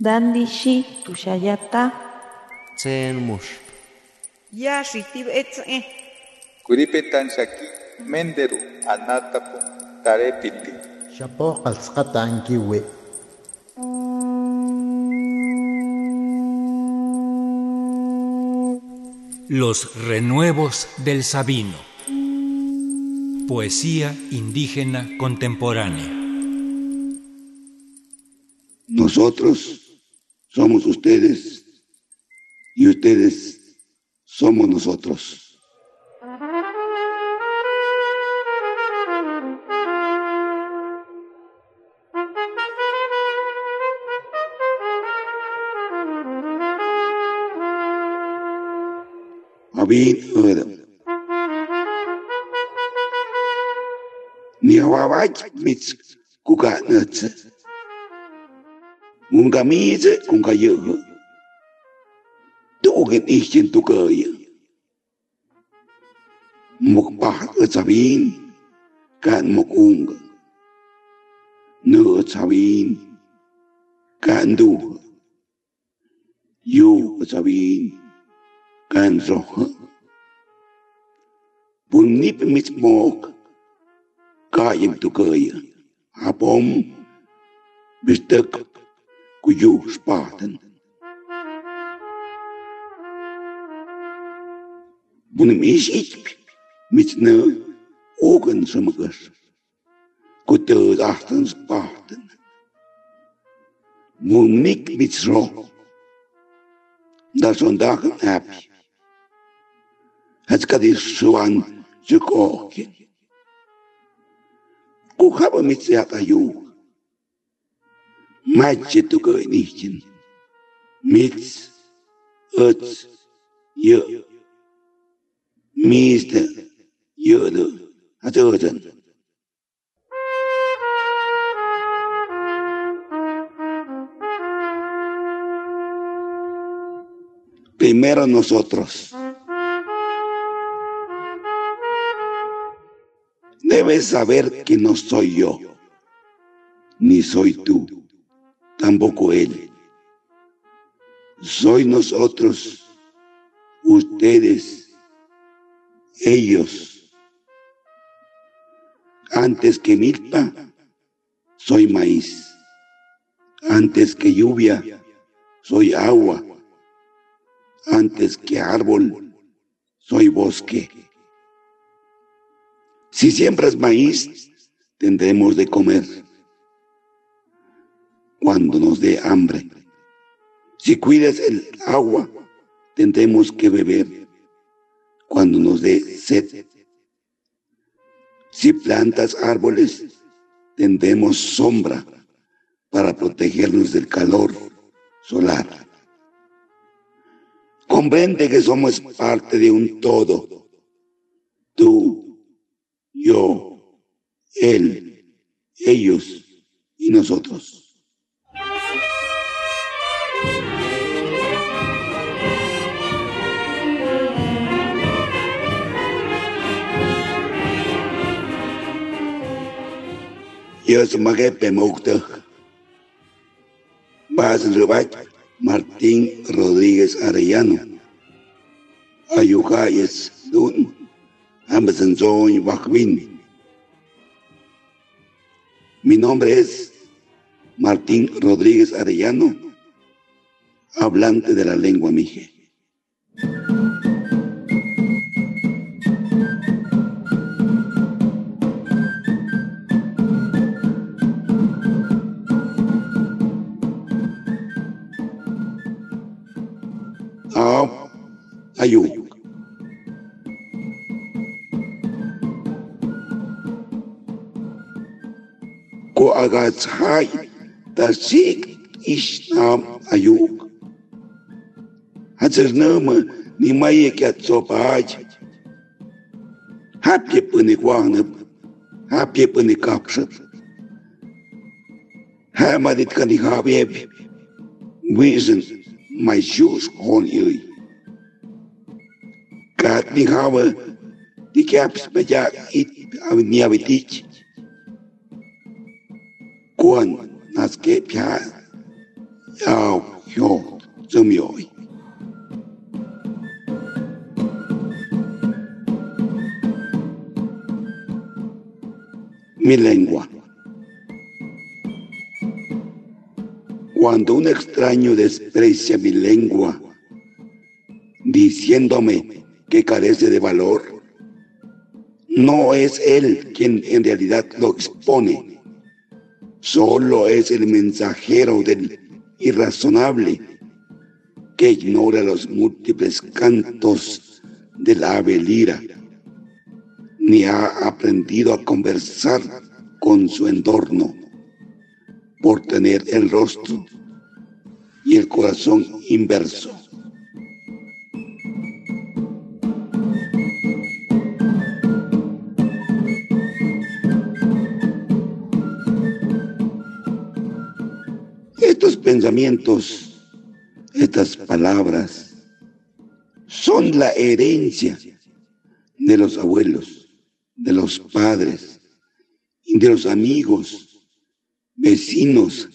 Dandishi tushayata. Tsen mush. Ya shitib etze. Kuripetan shaki menderu anatapu tarepiti. Shapo qalsqata ankiwi. Los renuevos del Sabino. Poesía indígena contemporánea. Nosotros somos ustedes y ustedes somos nosotros. Abin com camisa, com caiugo. Tudo que tinha tu cai. Một bát ở xà bín, cạn một cung. Nửa xà bín, cạn đủ. Dù ở xà bín, cạn rõ. Bùn nếp mít mọc, cài em tu cai. Hapom, bistek, Goiôsbaden. Bunimiz hiçbir mitne ogensımgır. Kutu dahtens bahtın. Mumnik mitro. Da sondagen heb. Het kadir suan me Kuhaba mitriak ayuk. Met het je. Meeste je de het eten. Primero nosotros. Debes saber que no soy yo, ni soy tú, tampoco él. Soy nosotros, ustedes, ellos. Antes que milpa, soy maíz. Antes que lluvia, soy agua antes que árbol, soy bosque. Si siembras maíz, tendremos de comer cuando nos dé hambre. Si cuidas el agua, tendremos que beber cuando nos dé sed. Si plantas árboles, tendremos sombra para protegernos del calor solar. Comprende que somos parte de un todo. Tú, yo, él, ellos y nosotros. Yo soy Magepe Mokta. Vas a Martín Rodríguez Arellano. Ayucayes Dun, Amazonzoy Bajvin. Mi nombre es Martín Rodríguez Arellano, hablante de la lengua mije. Ayub aga zij dat ziek is naam ayuk. Het is naam niet meer ik het zo baaj. Heb je punik wangen, heb je punik kapsen. Hij maar dit kan ik hebben. Wezen, mijn zus gewoon hier. Mi lengua. Cuando un extraño desprecia mi lengua, diciéndome que carece de valor, no es él quien en realidad lo expone, solo es el mensajero del irrazonable que ignora los múltiples cantos de la ave lira, ni ha aprendido a conversar con su entorno por tener el rostro y el corazón inverso. Pensamientos, estas palabras, son la herencia de los abuelos, de los padres y de los amigos, vecinos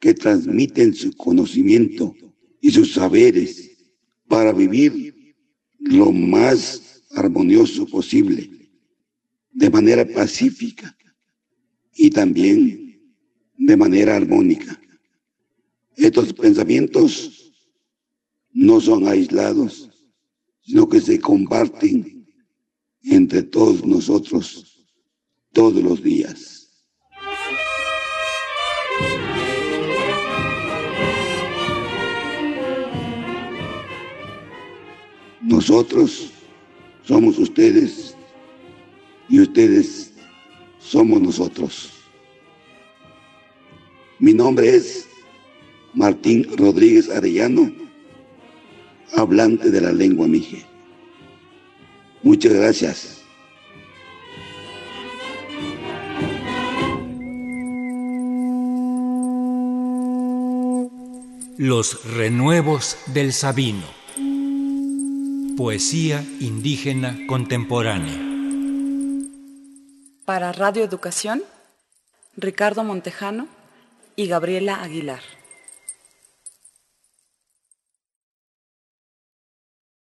que transmiten su conocimiento y sus saberes para vivir lo más armonioso posible, de manera pacífica y también de manera armónica. Estos pensamientos no son aislados, sino que se comparten entre todos nosotros todos los días. Nosotros somos ustedes y ustedes somos nosotros. Mi nombre es Martín Rodríguez Arellano, hablante de la lengua mije. Muchas gracias. Los renuevos del Sabino. Poesía indígena contemporánea. Para Radio Educación, Ricardo Montejano y Gabriela Aguilar.